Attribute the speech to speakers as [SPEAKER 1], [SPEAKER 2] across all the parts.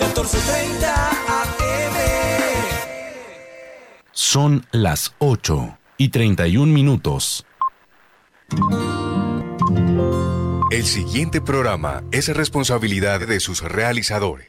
[SPEAKER 1] 1430 AM.
[SPEAKER 2] Son las 8 y 31 minutos.
[SPEAKER 3] El siguiente programa es responsabilidad de sus realizadores.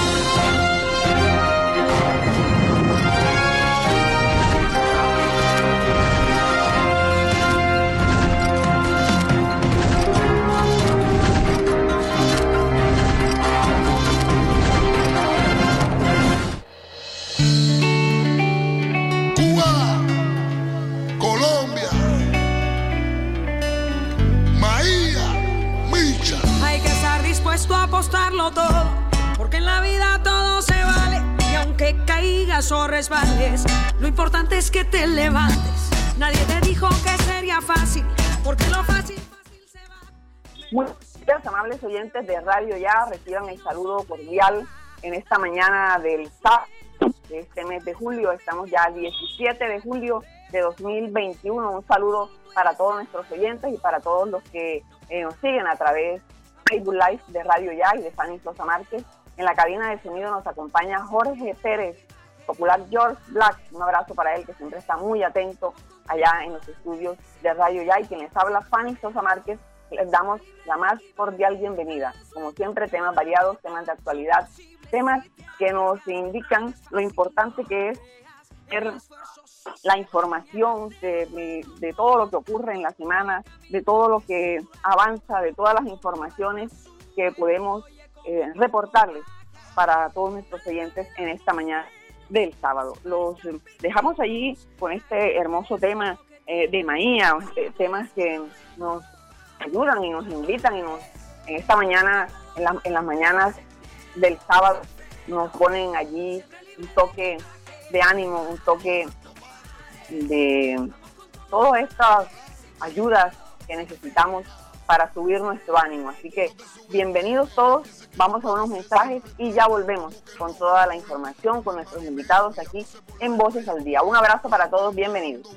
[SPEAKER 4] Resbales, lo importante es que te levantes. Nadie te dijo que sería fácil, porque lo fácil, fácil se va.
[SPEAKER 5] Muy días, amables oyentes de Radio Ya, reciban el saludo cordial en esta mañana del sábado de este mes de julio. Estamos ya al 17 de julio de 2021. Un saludo para todos nuestros oyentes y para todos los que eh, nos siguen a través de Facebook Live de Radio Ya y de Fanny Sosa Márquez. En la cabina de sonido nos acompaña Jorge Pérez, popular George Black. Un abrazo para él que siempre está muy atento allá en los estudios de Radio Ya y quien les habla Fanny Sosa Márquez les damos la más cordial bienvenida. Como siempre, temas variados, temas de actualidad, temas que nos indican lo importante que es ver la información de, todo lo que ocurre en la semana, de todo lo que avanza, de todas las informaciones que podemos eh, reportarles para todos nuestros oyentes en esta mañana del sábado. Los eh, dejamos allí con este hermoso tema eh, de Maía, eh, temas que nos ayudan y nos invitan y nos en esta mañana, en, la- en las mañanas del sábado, nos ponen allí un toque de ánimo, un toque de todas estas ayudas que necesitamos para subir nuestro ánimo. Así que bienvenidos todos, vamos a unos mensajes y ya volvemos con toda la información, con nuestros invitados aquí en Voces al Día. Un abrazo para todos, bienvenidos.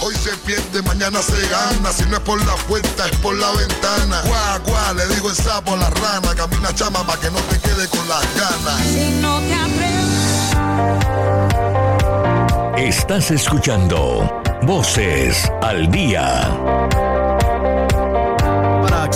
[SPEAKER 6] Hoy se pierde, mañana se gana. Si no es por la puerta, es por la ventana. Guau, guau, le digo el sapo a la rana. Camina chama para que no te quede con las ganas.
[SPEAKER 4] Si no te atreves.
[SPEAKER 7] Estás escuchando Voces al Día.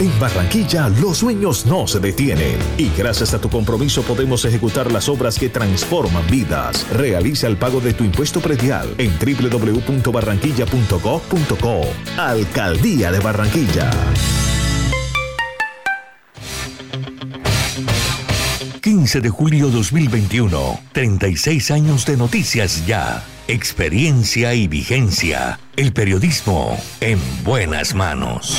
[SPEAKER 8] En Barranquilla los sueños no se detienen y gracias a tu compromiso podemos ejecutar las obras que transforman vidas. Realiza el pago de tu impuesto predial en www.barranquilla.gov.co. Alcaldía de Barranquilla.
[SPEAKER 7] 15 de julio 2021, 36 años de noticias ya, experiencia y vigencia, el periodismo en buenas manos.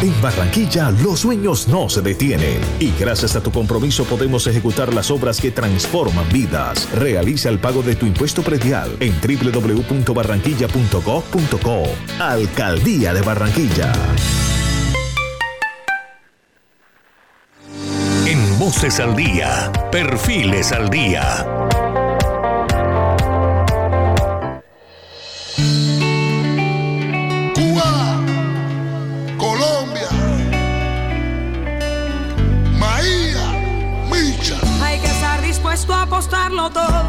[SPEAKER 8] En Barranquilla los sueños no se detienen y gracias a tu compromiso podemos ejecutar las obras que transforman vidas. Realiza el pago de tu impuesto predial en www.barranquilla.gov.co. Alcaldía de Barranquilla.
[SPEAKER 7] En Voces al Día, Perfiles al Día. todo,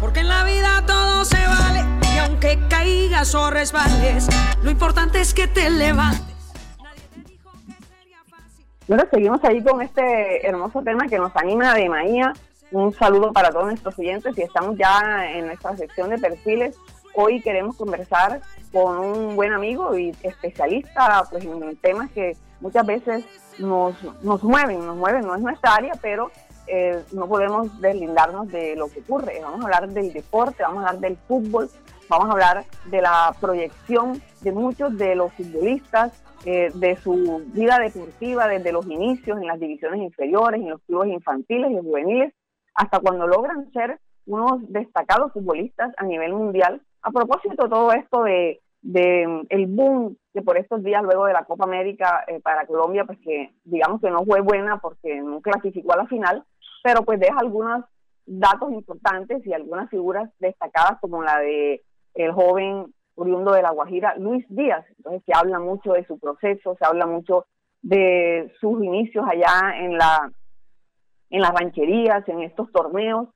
[SPEAKER 7] porque en la vida todo se vale.
[SPEAKER 4] Y aunque caigas o resbales, lo importante es que te levantes.
[SPEAKER 5] Bueno, seguimos ahí con este hermoso tema que nos anima de Maía. Un saludo para todos nuestros oyentes y estamos ya en nuestra sección de perfiles. Hoy queremos conversar con un buen amigo y especialista pues, en temas que muchas veces nos, nos mueven, nos mueven, no es nuestra área, pero eh, no podemos deslindarnos de lo que ocurre. Vamos a hablar del deporte, vamos a hablar del fútbol, vamos a hablar de la proyección de muchos de los futbolistas, eh, de su vida deportiva desde los inicios en las divisiones inferiores, en los clubes infantiles y juveniles, hasta cuando logran ser unos destacados futbolistas a nivel mundial. A propósito de todo esto de, el boom que por estos días luego de la Copa América eh, para Colombia, pues que digamos que no fue buena porque no clasificó a la final, pero pues deja algunos datos importantes y algunas figuras destacadas como la de el joven oriundo de La Guajira, Luis Díaz. Entonces se habla mucho de su proceso, se habla mucho de sus inicios allá en la en las rancherías, en estos torneos,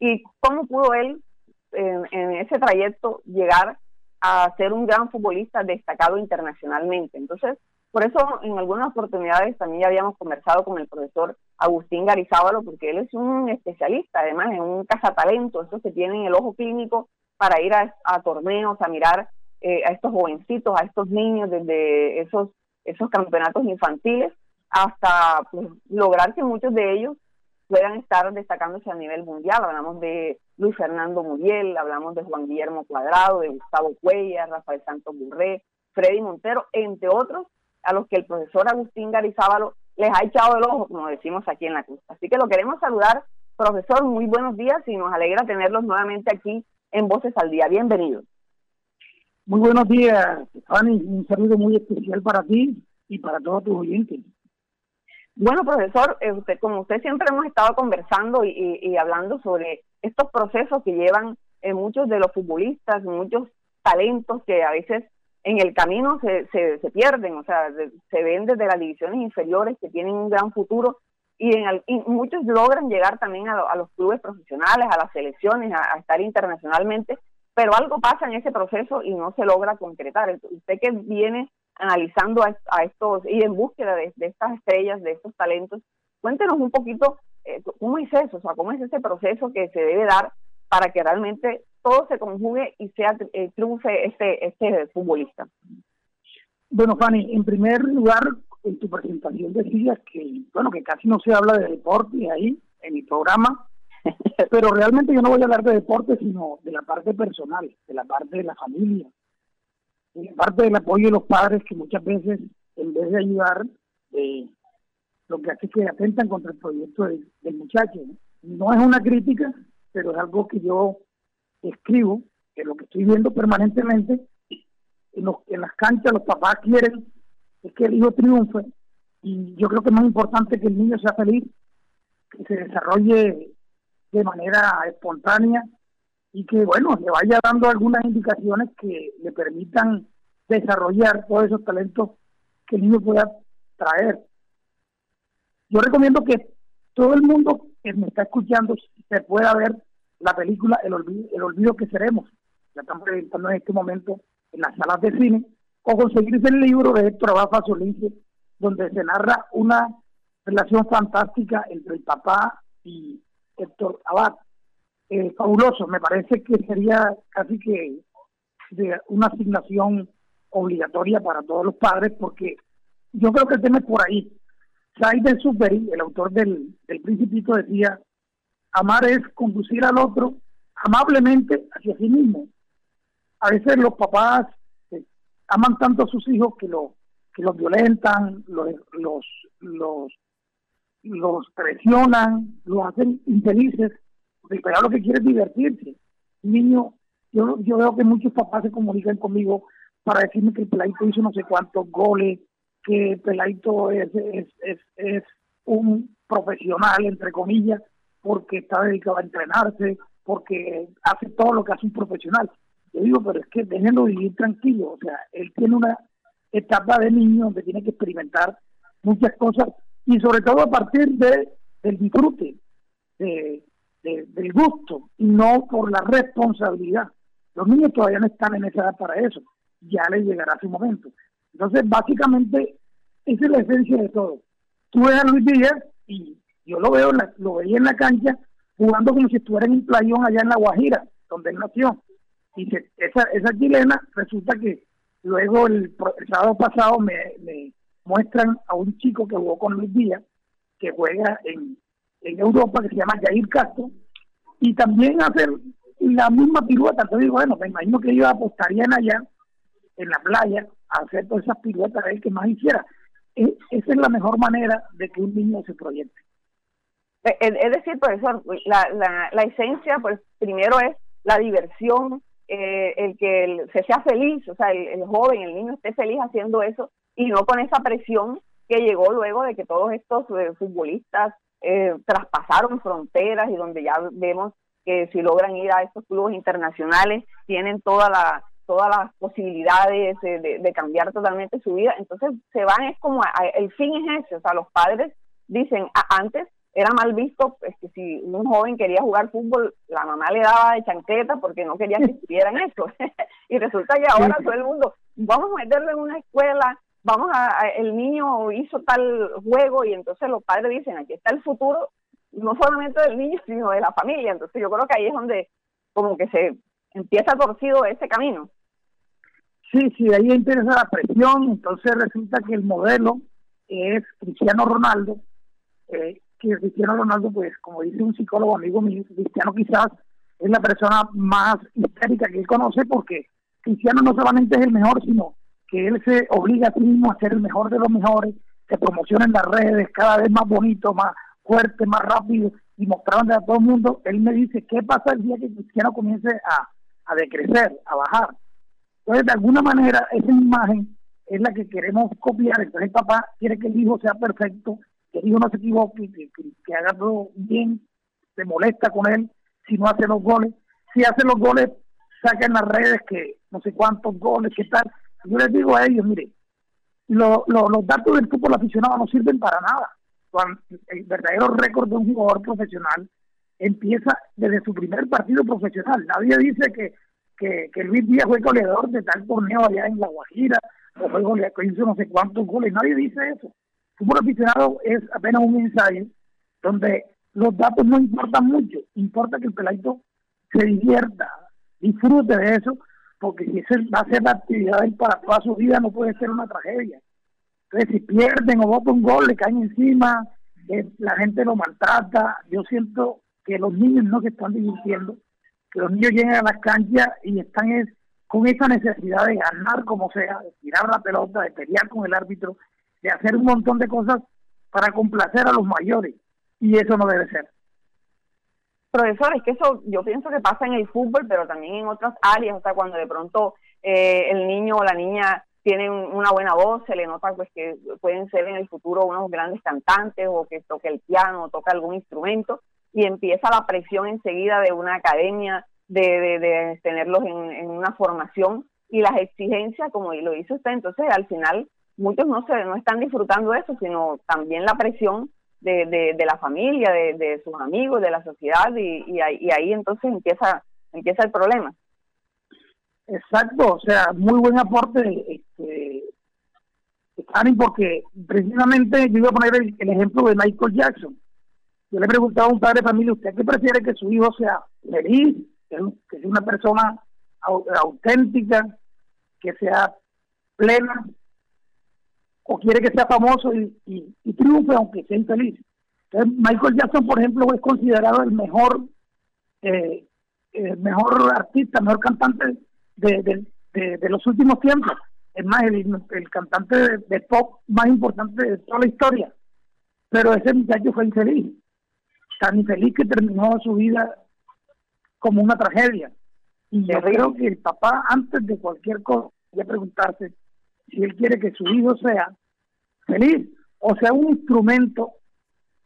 [SPEAKER 5] y cómo pudo él en, en ese trayecto llegar a ser un gran futbolista destacado internacionalmente. Entonces, por eso en algunas oportunidades también ya habíamos conversado con el profesor Agustín Garizábalo, porque él es un especialista, además, en un cazatalento, esos que tienen el ojo clínico para ir a, torneos, a mirar eh, a estos jovencitos, a estos niños desde esos, esos campeonatos infantiles, hasta pues, lograr que muchos de ellos puedan estar destacándose a nivel mundial. Hablamos de Luis Fernando Muriel, hablamos de Juan Guillermo Cuadrado, de Gustavo Cuellar, Rafael Santos Burré, Freddy Montero, entre otros, a los que el profesor Agustín Garizábalo les ha echado el ojo, como decimos aquí en la costa. Así que lo queremos saludar, profesor, muy buenos días y nos alegra tenerlos nuevamente aquí en Voces al Día. Bienvenido.
[SPEAKER 1] Muy buenos días, Fanny. Un saludo muy especial para ti y para todos tus oyentes.
[SPEAKER 5] Bueno, profesor, eh, usted, como usted siempre hemos estado conversando y, hablando sobre estos procesos que llevan eh, muchos de los futbolistas, muchos talentos que a veces en el camino se, se, pierden, o sea, se ven desde las divisiones inferiores que tienen un gran futuro y, en muchos logran llegar también a, los clubes profesionales, a las selecciones, a, estar internacionalmente, pero algo pasa en ese proceso y no se logra concretar. usted que viene analizando a, estos y en búsqueda de, estas estrellas, de estos talentos, cuéntenos un poquito eh, cómo es eso, o sea, cómo es ese proceso que se debe dar para que realmente todo se conjugue y sea eh, triunfe este, este futbolista.
[SPEAKER 1] Bueno, Fanny, en primer lugar, en tu presentación decías que, bueno, que casi no se habla de deporte ahí, en mi programa, pero realmente yo no voy a hablar de deporte, sino de la parte personal, de la parte de la familia, de la parte del apoyo de los padres que muchas veces, en vez de ayudar, eh, lo que hace es que atentan contra el proyecto del muchacho. No es una crítica, pero es algo que yo escribo, que lo que estoy viendo permanentemente, en, los, en las canchas los papás quieren es que el hijo triunfe y yo creo que es más importante que el niño sea feliz, que se desarrolle de manera espontánea y que, bueno, le vaya dando algunas indicaciones que le permitan desarrollar todos esos talentos que el niño pueda traer. Yo recomiendo que todo el mundo que me está escuchando se pueda ver la película El olvido, el olvido que seremos. La están presentando en este momento en las salas de cine. O conseguirse el libro de Héctor Abad Solince, donde se narra una relación fantástica entre el papá y Héctor Abad. Eh, fabuloso, me parece que sería casi que de una asignación obligatoria para todos los padres, porque yo creo que el tema es por ahí. Said Superi, el autor del, del Principito, decía Amar es conducir al otro amablemente hacia sí mismo. A veces los papás eh, aman tanto a sus hijos que, lo, que los violentan, los, los, los, los presionan, los hacen infelices, porque el lo que quiere es divertirse. Niño, yo, yo veo que muchos papás se comunican conmigo para decirme que el peladito hizo no sé cuántos goles, que el peladito es, es, es, es un profesional, entre comillas, porque está dedicado a entrenarse, porque hace todo lo que hace un profesional. Yo digo, pero es que déjenlo vivir tranquilo, o sea, él tiene una etapa de niño donde tiene que experimentar muchas cosas y sobre todo a partir de del disfrute, de, del gusto y no por la responsabilidad. Los niños todavía no están en esa edad para eso, ya les llegará su momento. Entonces, básicamente, esa es la esencia de todo. Tú ves a Luis Díaz y yo lo veo, lo veía en la cancha jugando como si estuviera en un playón allá en La Guajira, donde él nació. Y esa, esa chilena resulta que luego el, sábado pasado me, me, muestran a un chico que jugó con Luis Díaz, que juega en, en Europa, que se llama Jair Castro, y también hacer la misma pirueta. Entonces digo, bueno, me imagino que ellos apostarían allá, en la playa, hacer todas esas piruetas el que más hiciera. E, esa es la mejor manera de que un niño se proyecte.
[SPEAKER 5] Es decir, profesor, la, la, la esencia, pues primero es la diversión, eh, el que se sea feliz, o sea, el, joven, el niño esté feliz haciendo eso y no con esa presión que llegó luego de que todos estos eh, futbolistas eh, traspasaron fronteras y donde ya vemos que si logran ir a estos clubes internacionales tienen toda la todas las posibilidades de, cambiar totalmente su vida. Entonces se van, es como, el fin es ese, o sea, los padres dicen, antes era mal visto pues, que si un joven quería jugar fútbol, la mamá le daba de chancleta porque no quería que estuvieran eso. y resulta que ahora todo el mundo, vamos a meterlo en una escuela, vamos a, el niño hizo tal juego y entonces los padres dicen, aquí está el futuro, no solamente del niño, sino de la familia. Entonces yo creo que ahí es donde como que se empieza torcido ese camino.
[SPEAKER 1] Sí, sí, ahí interesa la presión, entonces resulta que el modelo es Cristiano Ronaldo, eh, que Cristiano Ronaldo, pues como dice un psicólogo amigo mío, Cristiano quizás es la persona más histérica que él conoce porque Cristiano no solamente es el mejor, sino que él se obliga a sí mismo a ser el mejor de los mejores, se promociona en las redes cada vez más bonito, más fuerte, más rápido y mostrando a todo el mundo. Él me dice, ¿qué pasa el día que Cristiano comience a, a decrecer, a bajar? Entonces, de alguna manera, esa imagen es la que queremos copiar. Entonces, el papá quiere que el hijo sea perfecto, que el hijo no se equivoque, que, haga todo bien, se molesta con él si no hace los goles. Si hace los goles, saca en las redes que no sé cuántos goles, qué tal. Yo les digo a ellos, mire, los datos del fútbol aficionado no sirven para nada. El verdadero récord de un jugador profesional empieza desde su primer partido profesional. Nadie dice que que, que Luis Díaz fue goleador de tal torneo allá en La Guajira, o fue goleador, que hizo no sé cuántos goles, nadie dice eso. Fútbol aficionado es apenas un ensayo donde los datos no importan mucho, importa que el peladito se divierta, disfrute de eso, porque si ese va a ser la actividad para toda su vida, no puede ser una tragedia. Entonces, si pierden o votan un gol, caen encima, eh, la gente lo maltrata, yo siento que los niños no se están divirtiendo, que los niños lleguen a las canchas y están con esa necesidad de ganar como sea, de tirar la pelota, de pelear con el árbitro, de hacer un montón de cosas para complacer a los mayores. Y eso no debe ser.
[SPEAKER 5] Profesor, es que eso yo pienso que pasa en el fútbol, pero también en otras áreas, o sea, cuando de pronto eh, el niño o la niña tienen una buena voz, se le nota pues que pueden ser en el futuro unos grandes cantantes o que toque el piano o toca algún instrumento, y empieza la presión enseguida de una academia, de, de, tenerlos en, una formación y las exigencias, como lo dice usted, entonces al final muchos no se no están disfrutando eso, sino también la presión de, de, la familia, de, sus amigos, de la sociedad y, ahí, entonces empieza empieza el problema.
[SPEAKER 1] Exacto, o sea, muy buen aporte, este, porque precisamente yo iba a poner el ejemplo de Michael Jackson yo le preguntaba a un padre de familia, ¿usted qué prefiere que su hijo sea feliz, que, sea una persona auténtica, que sea plena, o quiere que sea famoso y, triunfe aunque sea infeliz? Entonces, Michael Jackson, por ejemplo, es considerado el mejor, eh, mejor artista, mejor cantante de, los últimos tiempos. Es más, el, cantante de, pop más importante de toda la historia. Pero ese muchacho fue infeliz tan infeliz que terminó su vida como una tragedia. Y yo creo que el papá, antes de cualquier cosa, debe preguntarse si él quiere que su hijo sea feliz o sea un instrumento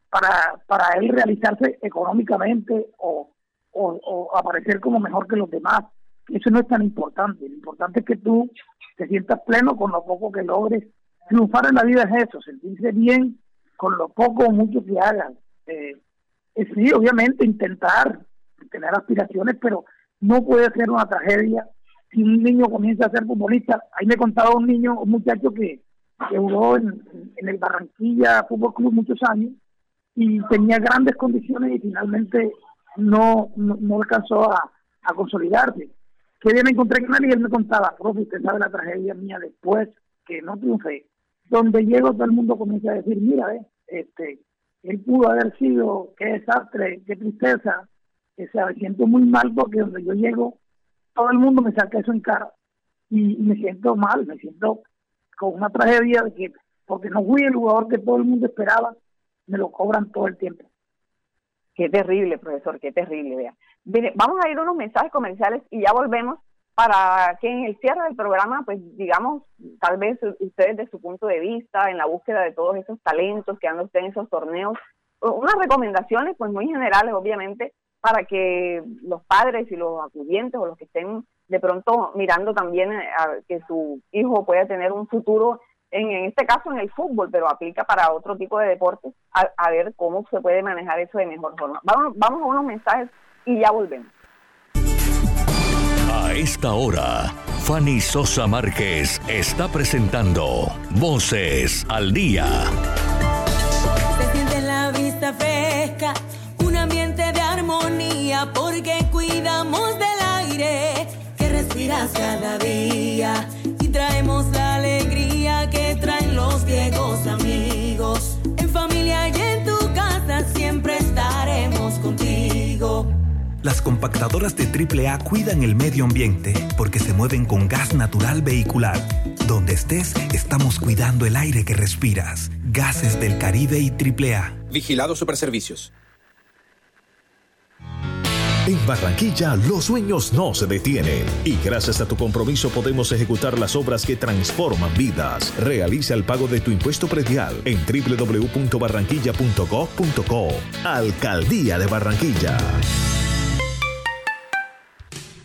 [SPEAKER 1] para, para él realizarse económicamente o, o, aparecer como mejor que los demás. Eso no es tan importante. Lo importante es que tú te sientas pleno con lo poco que logres. Triunfar en la vida es eso, sentirse bien con lo poco o mucho que hagas. Eh, sí, obviamente intentar tener aspiraciones, pero no puede ser una tragedia si un niño comienza a ser futbolista. Ahí me contaba un niño, un muchacho que, que jugó en, el Barranquilla Fútbol Club muchos años y tenía grandes condiciones y finalmente no, no, alcanzó a, a, consolidarse. Que día me encontré con él y él me contaba, profe, usted sabe la tragedia mía después que no triunfé. Donde llego todo el mundo comienza a decir, mira, eh, este, él pudo haber sido, qué desastre, qué tristeza, que se siento muy mal porque donde yo llego, todo el mundo me saca eso en cara y, me siento mal, me siento con una tragedia de que porque no fui el jugador que todo el mundo esperaba, me lo cobran todo el tiempo.
[SPEAKER 5] Qué terrible, profesor, qué terrible. Vea. vamos a ir a unos mensajes comerciales y ya volvemos para que en el cierre del programa, pues digamos, tal vez ustedes de su punto de vista, en la búsqueda de todos esos talentos que andan ustedes en esos torneos, unas recomendaciones pues muy generales, obviamente, para que los padres y los acudientes o los que estén de pronto mirando también eh, a que su hijo pueda tener un futuro, en, en este caso en el fútbol, pero aplica para otro tipo de deportes, a, ver cómo se puede manejar eso de mejor forma. Vamos, vamos a unos mensajes y ya volvemos.
[SPEAKER 7] A esta hora, Fanny Sosa Márquez está presentando Voces al Día.
[SPEAKER 4] Se siente la vista fresca porque cuidamos del aire que respiras cada día y traemos la alegría que traen los viejos amigos. En familia y en tu casa siempre estaremos contigo.
[SPEAKER 9] Las compactadoras de AAA cuidan el medio ambiente porque se mueven con gas natural vehicular. Donde estés, estamos cuidando el aire que respiras. Gases del Caribe y AAA.
[SPEAKER 10] Vigilado Superservicios.
[SPEAKER 8] En Barranquilla los sueños no se detienen y gracias a tu compromiso podemos ejecutar las obras que transforman vidas. Realiza el pago de tu impuesto predial en www.barranquilla.gov.co. Alcaldía de Barranquilla.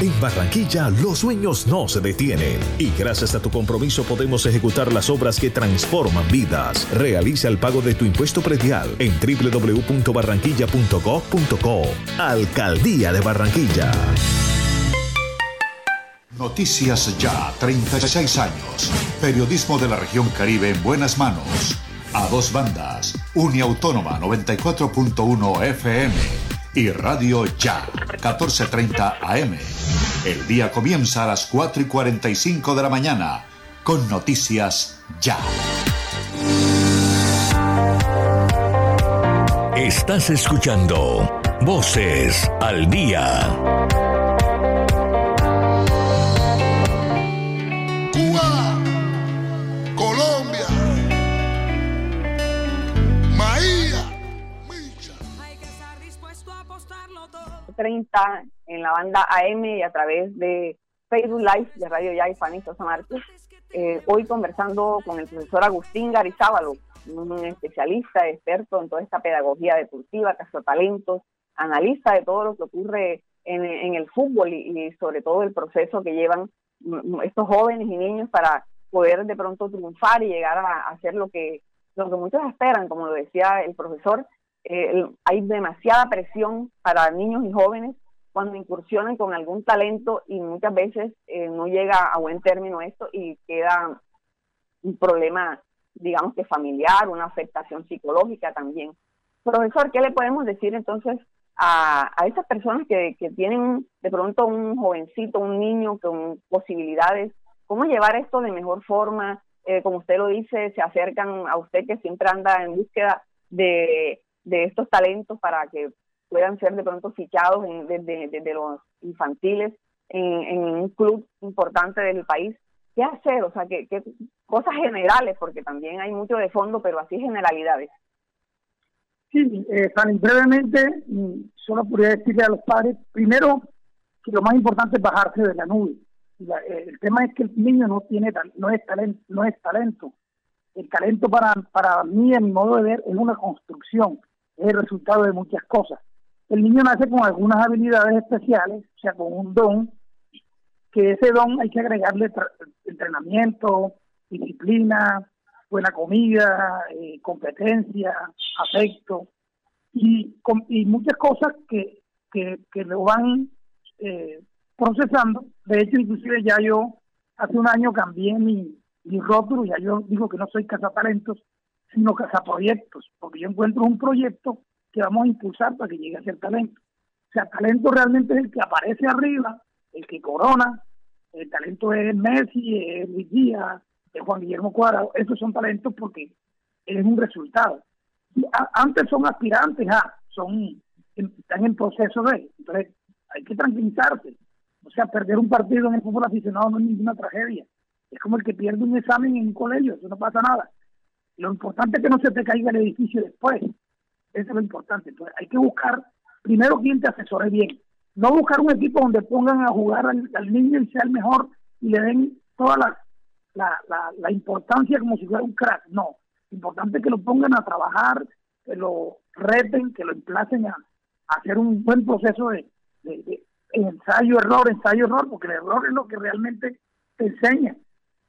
[SPEAKER 8] En Barranquilla los sueños no se detienen y gracias a tu compromiso podemos ejecutar las obras que transforman vidas. Realiza el pago de tu impuesto predial en www.barranquilla.gov.co. Alcaldía de Barranquilla.
[SPEAKER 11] Noticias Ya, 36 años. Periodismo de la región Caribe en buenas manos. A dos bandas. Uniautónoma 94.1 FM y Radio Ya, 14.30 AM. El día comienza a las 4 y 45 de la mañana con Noticias Ya.
[SPEAKER 7] Estás escuchando Voces al Día.
[SPEAKER 5] 30 en la banda AM y a través de Facebook Live de Radio Ya y Fanny Sosa Márquez. Eh, hoy conversando con el profesor Agustín Garizábalo, un especialista, experto en toda esta pedagogía deportiva, talentos, analista de todo lo que ocurre en, el fútbol y, sobre todo el proceso que llevan estos jóvenes y niños para poder de pronto triunfar y llegar a, hacer lo que, lo muchos esperan, como lo decía el profesor, eh, hay demasiada presión para niños y jóvenes cuando incursionan con algún talento y muchas veces eh, no llega a buen término esto y queda un problema, digamos que familiar, una afectación psicológica también. Profesor, ¿qué le podemos decir entonces a, a esas personas que, que tienen de pronto un jovencito, un niño con posibilidades? ¿Cómo llevar esto de mejor forma? Eh, como usted lo dice, se acercan a usted que siempre anda en búsqueda de de estos talentos para que puedan ser de pronto fichados desde, los infantiles en, un club importante del país. ¿Qué hacer? O sea, ¿qué, cosas generales, porque también hay mucho de fondo, pero así generalidades.
[SPEAKER 1] Sí, eh, brevemente, mm, solo podría decirle a los padres, primero, que lo más importante es bajarse de la nube. Eh, el tema es que el niño no tiene no es talento, no es talento. el talento para, para mí, a mi modo de ver, es una construcción, es el resultado de muchas cosas. El niño nace con algunas habilidades especiales, o sea, con un don, que ese don hay que agregarle entrenamiento, disciplina, buena comida, eh, competencia, afecto y, y muchas cosas que, que, lo van eh, procesando. De hecho, inclusive ya yo hace un año cambié mi, mi rótulo, ya yo digo que no soy cazatalentos, sino cazaproyectos, porque yo encuentro un proyecto que vamos a impulsar para que llegue a ser talento. O sea, talento realmente es el que aparece arriba, el que corona, el talento es Messi, es Luis Díaz, es Juan Guillermo Cuadrado, esos son talentos porque es un resultado. antes son aspirantes, ah, son están en proceso de, entonces hay que tranquilizarse. O sea, perder un partido en el fútbol aficionado no es ninguna tragedia. Es como el que pierde un examen en un colegio, eso no pasa nada. Lo importante es que no se te caiga el edificio después. Eso es lo importante. Entonces, hay que buscar primero quien te asesore bien. No buscar un equipo donde pongan a jugar al, niño y sea el mejor y le den toda la, la, la, importancia como si fuera un crack. No. Importante que lo pongan a trabajar, que lo reten, que lo emplacen a, hacer un buen proceso de, de ensayo, error, ensayo, error, porque el error es lo que realmente te enseña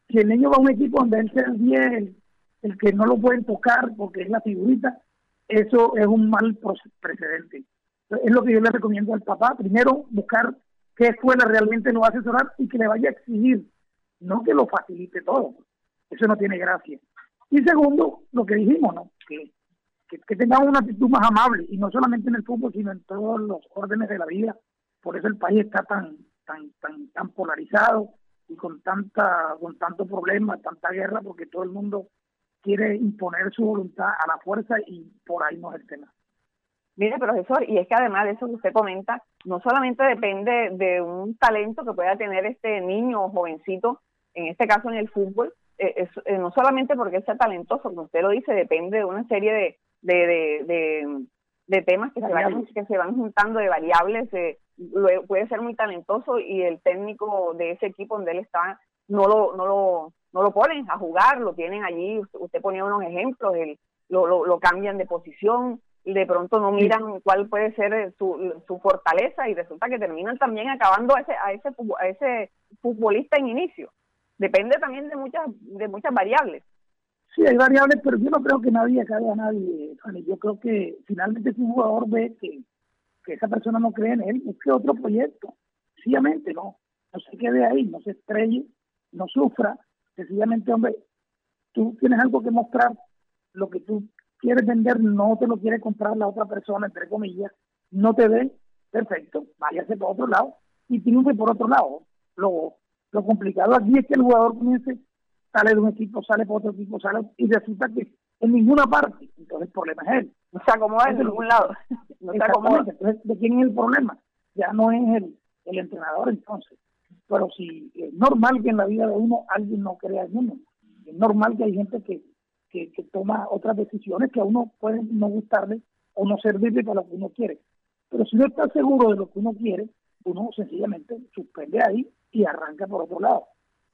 [SPEAKER 1] si el niño va a un equipo donde él sea el 10, el, que no lo pueden tocar porque es la figurita, eso es un mal precedente. Es lo que yo le recomiendo al papá. Primero, buscar qué escuela realmente lo va a asesorar y que le vaya a exigir, no que lo facilite todo. Eso no tiene gracia. Y segundo, lo que dijimos, ¿no? Que, que, tengamos una actitud más amable, y no solamente en el fútbol, sino en todos los órdenes de la vida. Por eso el país está tan, tan, tan, tan polarizado y con tanta con tanto problema, tanta guerra, porque todo el mundo quiere imponer su voluntad a la fuerza y por ahí no es el tema.
[SPEAKER 5] Mire, profesor, y es que además de eso que usted comenta, no solamente depende de un talento que pueda tener este niño o jovencito, en este caso en el fútbol, eh, eh, no solamente porque sea talentoso, como usted lo dice, depende de una serie de, de, de, de, temas que se, van, que se van juntando, de variables, de, puede ser muy talentoso y el técnico de ese equipo donde él está no lo, no lo, no lo ponen a jugar, lo tienen allí, usted ponía unos ejemplos, lo, lo, lo, cambian de posición, y de pronto no miran cuál puede ser su, su fortaleza y resulta que terminan también acabando a ese, a ese, a ese futbolista en inicio. Depende también de muchas, de muchas variables.
[SPEAKER 1] Sí, hay variables, pero yo no creo que nadie acabe a nadie. Yo creo que finalmente si un jugador ve que que esa persona no cree en él, busque otro proyecto. Sencillamente no, no se quede ahí, no se estrelle, no sufra. Sencillamente, hombre, tú tienes algo que mostrar, lo que tú quieres vender no te lo quiere comprar la otra persona, entre comillas, no te ve, perfecto, váyase por otro lado y triunfe por otro lado. Lo, lo complicado aquí es que el jugador comience, sale de un equipo, sale por otro equipo, sale y resulta que en ninguna parte, entonces el problema es él.
[SPEAKER 5] No se acomoda en ningún lado.
[SPEAKER 1] No se Entonces, ¿de quién es el problema? Ya no es el, el entrenador entonces. Pero si es normal que en la vida de uno alguien no crea en uno. Es normal que hay gente que, que, que toma otras decisiones que a uno pueden no gustarle o no servirle para lo que uno quiere. Pero si no está seguro de lo que uno quiere, uno sencillamente suspende ahí y arranca por otro lado.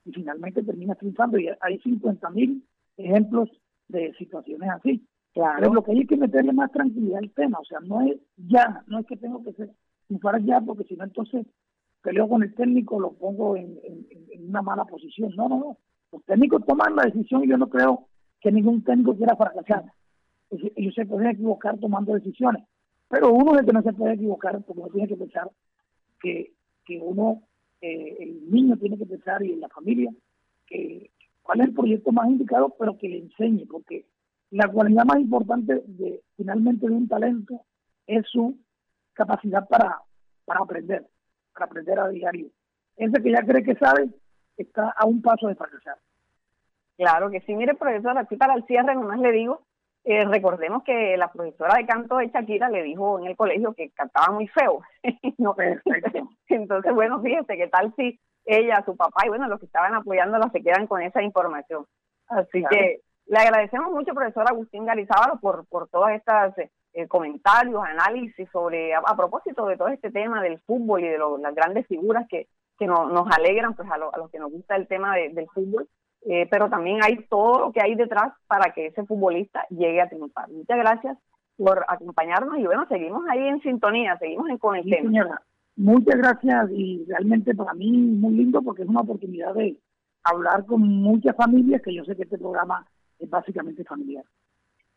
[SPEAKER 1] Y finalmente termina triunfando. Y hay 50 mil ejemplos de situaciones así. Claro. Pero lo que hay que meterle más tranquilidad al tema, o sea, no es ya, no es que tengo que ser triunfar ya, porque si no entonces peleo con el técnico, lo pongo en, una mala posición. No, no, no. Los técnicos toman la decisión y yo no creo que ningún técnico quiera fracasar. Ellos se pueden equivocar tomando decisiones, pero uno es el que no se puede equivocar porque uno tiene que pensar que, que uno, eh, el niño tiene que pensar y en la familia que cuál es el proyecto más indicado, pero que le enseñe, porque la cualidad más importante de finalmente de un talento es su capacidad para, para aprender, aprender a diario. Ese que ya cree que sabe está a un paso de fracasar.
[SPEAKER 5] Claro que sí, mire profesor, aquí para el cierre nomás le digo, eh, recordemos que la profesora de canto de Shakira le dijo en el colegio que cantaba muy feo. no, Entonces, bueno, fíjese qué tal si ella, su papá y bueno, los que estaban apoyándola se quedan con esa información. Así que le agradecemos mucho, profesor Agustín Garizábalo, por, por todos estos eh, comentarios, análisis sobre, a, propósito de todo este tema del fútbol y de las grandes figuras que, que nos alegran, pues a, los que nos gusta el tema del fútbol. eh, pero también hay todo lo que hay detrás para que ese futbolista llegue a triunfar. Muchas gracias por acompañarnos y bueno, seguimos ahí en sintonía, seguimos en conexión.
[SPEAKER 1] señora. Muchas gracias y realmente para mí muy lindo porque es una oportunidad de hablar con muchas familias que yo sé que este programa es básicamente familiar.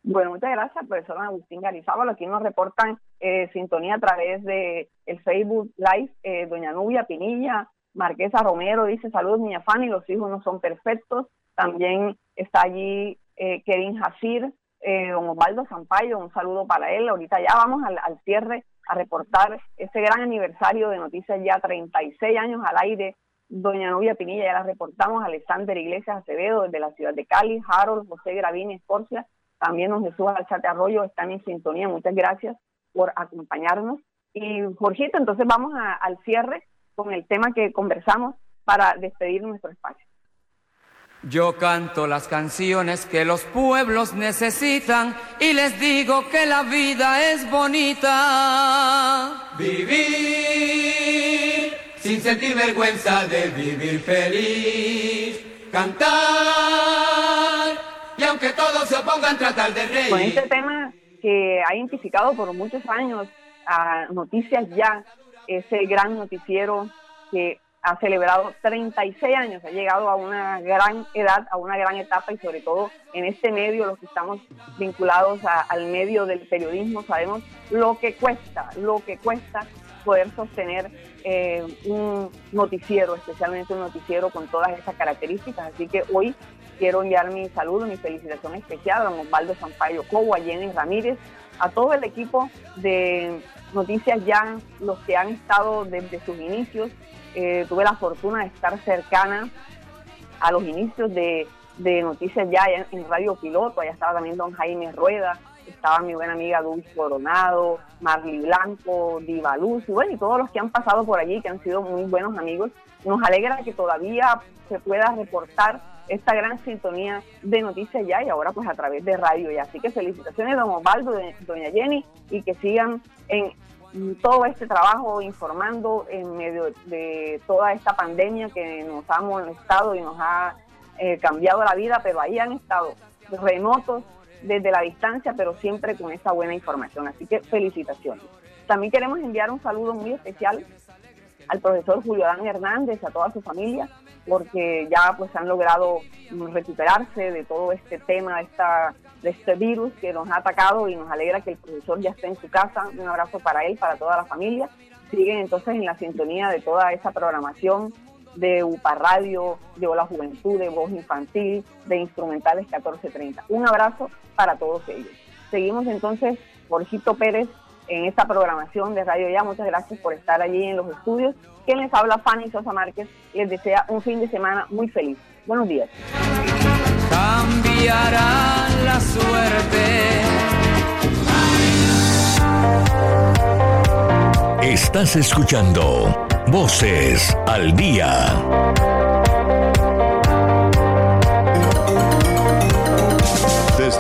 [SPEAKER 5] Bueno, muchas gracias, profesor Agustín Garizábal. Aquí nos reportan eh, sintonía a través de el Facebook Live, eh, doña Nubia Pinilla, Marquesa Romero dice, saludos niña Fanny, los hijos no son perfectos. También está allí eh, Kevin Hasir, eh, don Osvaldo Zampayo, un saludo para él. Ahorita ya vamos al, cierre a reportar este gran aniversario de Noticias Ya, 36 años al aire. Doña Nubia Pinilla, ya la reportamos, Alexander Iglesias Acevedo desde la ciudad de Cali, Harold, José Gravini Escorcia, también don Jesús Alzate Arroyo están en sintonía. Muchas gracias por acompañarnos. Y Jorgito, entonces vamos al cierre con el tema que conversamos para despedir nuestro espacio.
[SPEAKER 10] Yo canto las canciones que los pueblos necesitan y les digo que la vida es bonita. Vivir sin sentir vergüenza de vivir feliz. Cantar aunque todos se opongan tratar de reír.
[SPEAKER 5] Con este tema que ha identificado por muchos años a Noticias Ya, ese gran noticiero que ha celebrado 36 años, ha llegado a una gran edad, a una gran etapa y sobre todo en este medio, los que estamos vinculados al medio del periodismo, sabemos lo que cuesta, lo que cuesta poder sostener eh, un noticiero, especialmente un noticiero con todas esas características. Así que hoy quiero enviar mi saludo, mi felicitación especial a Osvaldo Sampaio Cobo, a Jenny Ramírez, a todo el equipo de Noticias Ya, los que han estado desde sus inicios, eh, tuve la fortuna de estar cercana a los inicios de, Noticias Ya en, Radio Piloto, allá estaba también don Jaime Rueda, estaba mi buena amiga Dulce Coronado, Marley Blanco, Diva Luz, y bueno, y todos los que han pasado por allí, que han sido muy buenos amigos. Nos alegra que todavía se pueda reportar esta gran sintonía de noticias ya y ahora pues a través de radio ya. Así que felicitaciones don Osvaldo, doña Jenny y que sigan en todo este trabajo informando en medio de toda esta pandemia que nos ha molestado y nos ha eh, cambiado la vida, pero ahí han estado remotos desde la distancia, pero siempre con esa buena información. Así que felicitaciones. También queremos enviar un saludo muy especial al profesor Julio Dan Hernández, a toda su familia, porque ya pues han logrado recuperarse de todo este tema, esta de este virus que nos ha atacado y nos alegra que el profesor ya esté en su casa. Un abrazo para él, para toda la familia. Siguen entonces en la sintonía de toda esa programación de UPA Radio, de Hola Juventud, de Voz Infantil, de Instrumentales 1430. Un abrazo para todos ellos. Seguimos entonces, Jorgito Pérez, en esta programación de Radio Ya. Muchas gracias por estar allí en los estudios. Quien les habla, Fanny Sosa Márquez, les desea un fin de semana muy feliz. Buenos días
[SPEAKER 10] cambiará la suerte.
[SPEAKER 7] Estás escuchando Voces al Día.